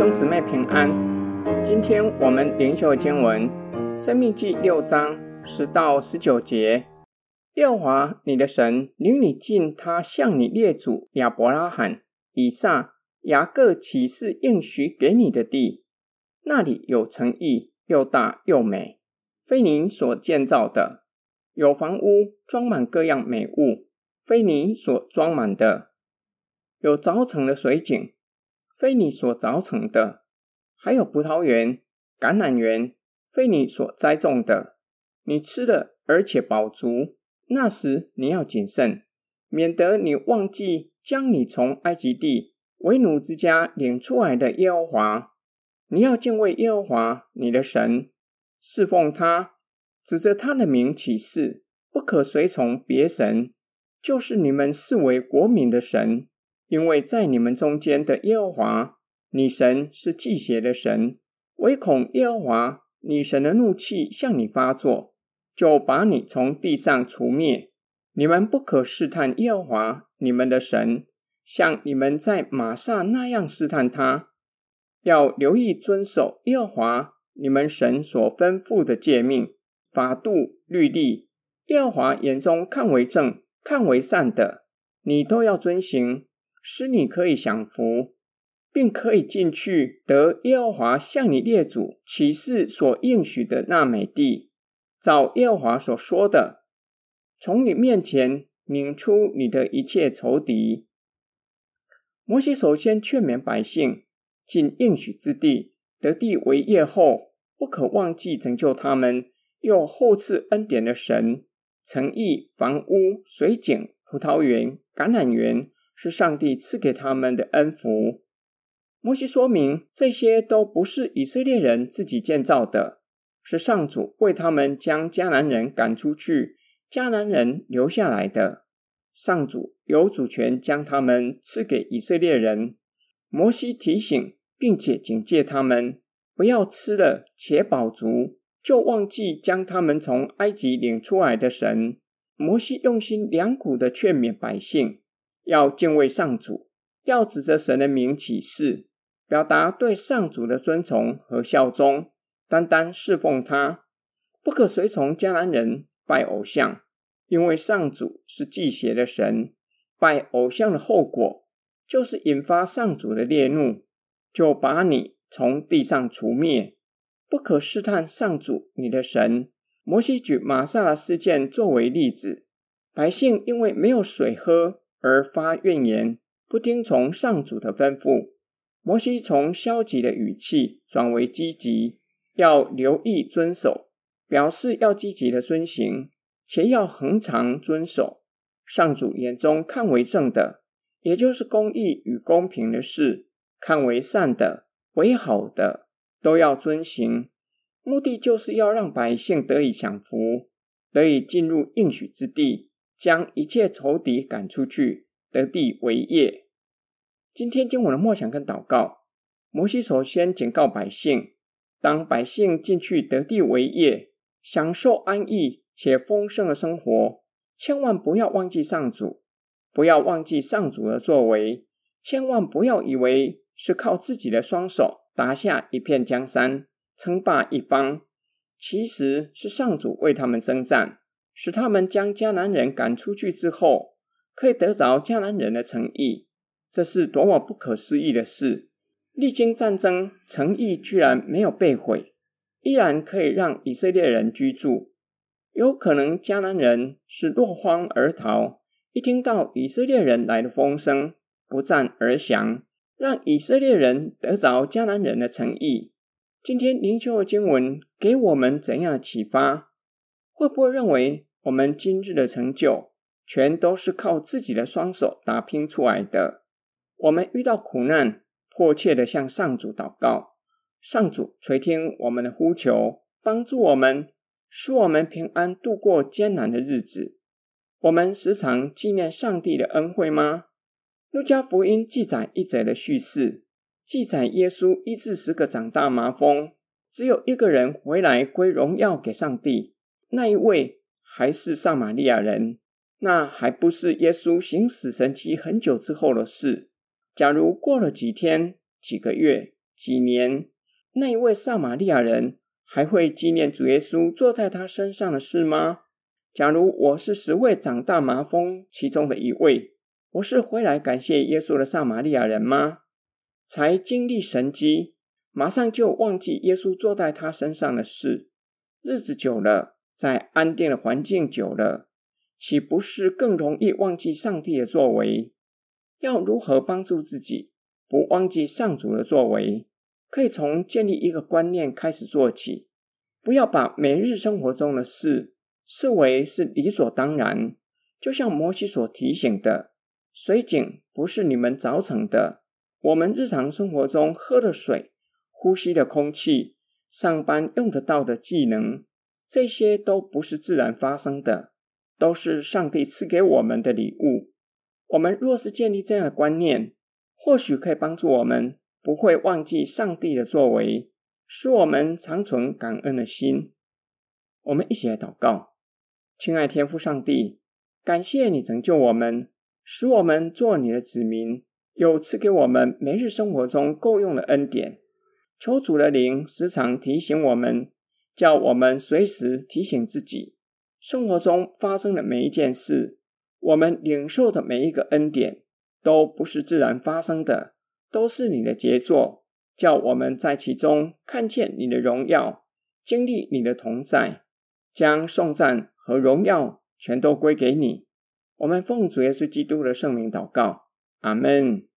兄姊妹平安，今天我们灵修经文《生命记》六章十到十九节。耶和华你的神领你进他向你列祖亚伯拉罕、以撒、雅各起誓应许给你的地，那里有城邑，又大又美，非你所建造的；有房屋装满各样美物，非你所装满的；有凿成的水井。非你所凿成的，还有葡萄园、橄榄园，非你所栽种的。你吃了，而且饱足。那时你要谨慎，免得你忘记将你从埃及地为奴之家领出来的耶和华。你要敬畏耶和华你的神，侍奉他，指着他的名起誓，不可随从别神，就是你们视为国民的神。因为在你们中间的耶和华，你神是忌邪的神，唯恐耶和华你神的怒气向你发作，就把你从地上除灭。你们不可试探耶和华你们的神，像你们在玛撒那样试探他。要留意遵守耶和华你们神所吩咐的诫命、法度、律例。耶和华眼中看为正、看为善的，你都要遵行。使你可以享福，并可以进去得耶和华向你列祖起誓所应许的那美地。照耶和华所说的，从你面前拧出你的一切仇敌。摩西首先劝勉百姓进应许之地，得地为业后，不可忘记拯救他们，又厚赐恩典的神，诚意、房屋、水井、葡萄园、橄榄园。是上帝赐给他们的恩福。摩西说明，这些都不是以色列人自己建造的，是上主为他们将迦南人赶出去，迦南人留下来的。上主有主权将他们赐给以色列人。摩西提醒并且警戒他们，不要吃了且饱足，就忘记将他们从埃及领出来的神。摩西用心良苦的劝勉百姓。要敬畏上主，要指着神的名起誓，表达对上主的尊崇和效忠，单单侍奉他，不可随从迦南人拜偶像，因为上主是忌邪的神。拜偶像的后果就是引发上主的烈怒，就把你从地上除灭。不可试探上主你的神。摩西举玛撒的事件作为例子，百姓因为没有水喝。而发怨言，不听从上主的吩咐。摩西从消极的语气转为积极，要留意遵守，表示要积极的遵行，且要恒常遵守。上主眼中看为正的，也就是公义与公平的事，看为善的、为好的，都要遵行。目的就是要让百姓得以享福，得以进入应许之地。将一切仇敌赶出去，得地为业。今天经文的默想跟祷告，摩西首先警告百姓：当百姓进去得地为业，享受安逸且丰盛的生活，千万不要忘记上主，不要忘记上主的作为，千万不要以为是靠自己的双手打下一片江山，称霸一方，其实是上主为他们征战。使他们将迦南人赶出去之后，可以得着迦南人的诚意，这是多么不可思议的事！历经战争，诚意居然没有被毁，依然可以让以色列人居住。有可能迦南人是落荒而逃，一听到以色列人来的风声，不战而降，让以色列人得着迦南人的诚意。今天灵修的经文给我们怎样的启发？会不会认为我们今日的成就全都是靠自己的双手打拼出来的？我们遇到苦难，迫切的向上主祷告，上主垂听我们的呼求，帮助我们，使我们平安度过艰难的日子。我们时常纪念上帝的恩惠吗？路加福音记载一则的叙事，记载耶稣医治十个长大麻风，只有一个人回来归荣耀给上帝。那一位还是撒玛利亚人，那还不是耶稣行使神迹很久之后的事。假如过了几天、几个月、几年，那一位撒玛利亚人还会纪念主耶稣坐在他身上的事吗？假如我是十位长大麻风其中的一位，我是回来感谢耶稣的撒玛利亚人吗？才经历神迹，马上就忘记耶稣坐在他身上的事，日子久了，在安定的环境久了，岂不是更容易忘记上帝的作为？要如何帮助自己不忘记上主的作为？可以从建立一个观念开始做起，不要把每日生活中的事视为是理所当然。就像摩西所提醒的，水井不是你们凿成的。我们日常生活中喝的水、呼吸的空气、上班用得到的技能，这些都不是自然发生的，都是上帝赐给我们的礼物。我们若是建立这样的观念，或许可以帮助我们不会忘记上帝的作为，使我们常存感恩的心。我们一起来祷告，亲爱天父上帝，感谢你拯救我们，使我们做你的子民。又赐给我们每日生活中够用的恩典，求主的灵时常提醒我们，叫我们随时提醒自己，生活中发生的每一件事，我们领受的每一个恩典，都不是自然发生的，都是你的杰作，叫我们在其中看见你的荣耀，经历你的同在，将颂赞和荣耀全都归给你。我们奉主耶稣基督的圣名祷告，阿门。